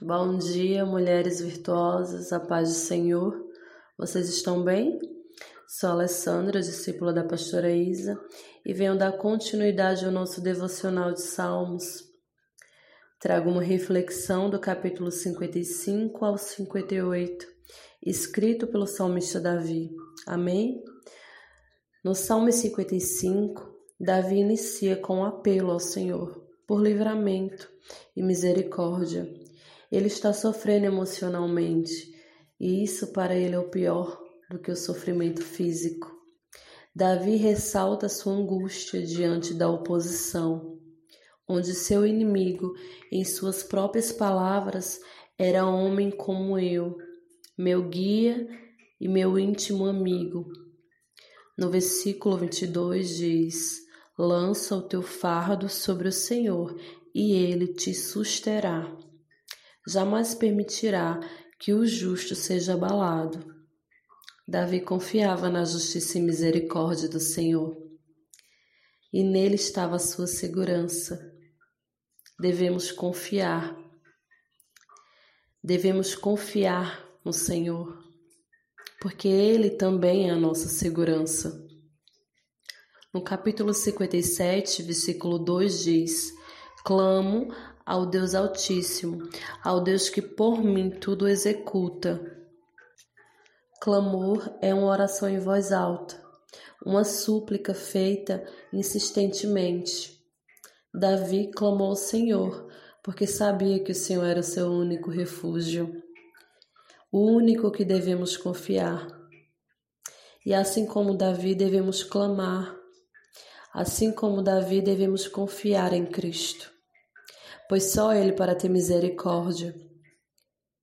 Bom dia, mulheres virtuosas, a paz do Senhor. Vocês estão bem? Sou Alessandra, discípula da pastora Isa, e venho dar continuidade ao nosso devocional de Salmos. Trago uma reflexão do capítulo 55 ao 58, escrito pelo salmista Davi. Amém? No Salmo 55, Davi inicia com um apelo ao Senhor por livramento e misericórdia ele está sofrendo emocionalmente, e isso para ele é o pior do que o sofrimento físico. Davi ressalta sua angústia diante da oposição, onde seu inimigo, em suas próprias palavras, era homem como eu, meu guia e meu íntimo amigo. No versículo 22 diz: Lança o teu fardo sobre o Senhor, e ele te susterá jamais permitirá que o justo seja abalado. Davi confiava na justiça e misericórdia do Senhor, e nele estava a sua segurança. Devemos confiar, devemos confiar no Senhor, porque Ele também é a nossa segurança. No capítulo 57, versículo 2 diz: Clamo ao Deus Altíssimo, ao Deus que por mim tudo executa. Clamor é uma oração em voz alta, uma súplica feita insistentemente. Davi clamou ao Senhor, porque sabia que o Senhor era o seu único refúgio, o único que devemos confiar. E assim como Davi devemos clamar, assim como Davi devemos confiar em Cristo pois só Ele para ter misericórdia.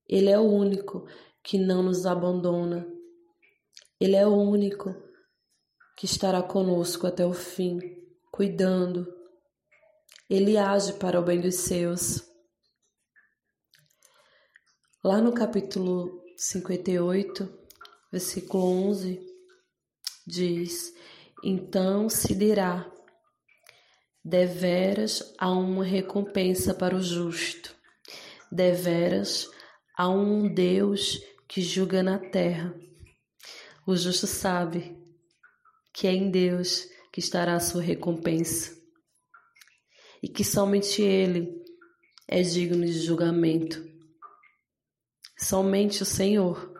Ele é o único que não nos abandona. Ele é o único que estará conosco até o fim, cuidando. Ele age para o bem dos seus. Lá no capítulo 58, versículo 11, diz: Então se dirá: Deveras há uma recompensa para o justo. Deveras há um Deus que julga na terra. O justo sabe que é em Deus que estará a sua recompensa e que somente Ele é digno de julgamento. Somente o Senhor.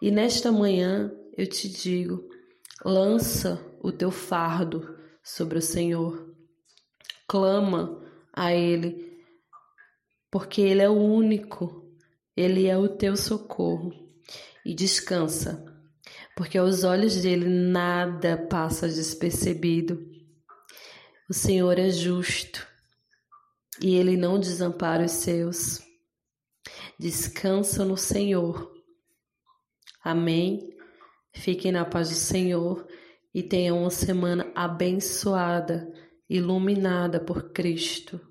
E nesta manhã eu te digo: lança o teu fardo sobre o Senhor. Clama a Ele, porque Ele é o único, Ele é o teu socorro. E descansa, porque aos olhos dele nada passa despercebido. O Senhor é justo e ele não desampara os seus. Descansa no Senhor. Amém. Fiquem na paz do Senhor e tenha uma semana abençoada, iluminada por Cristo.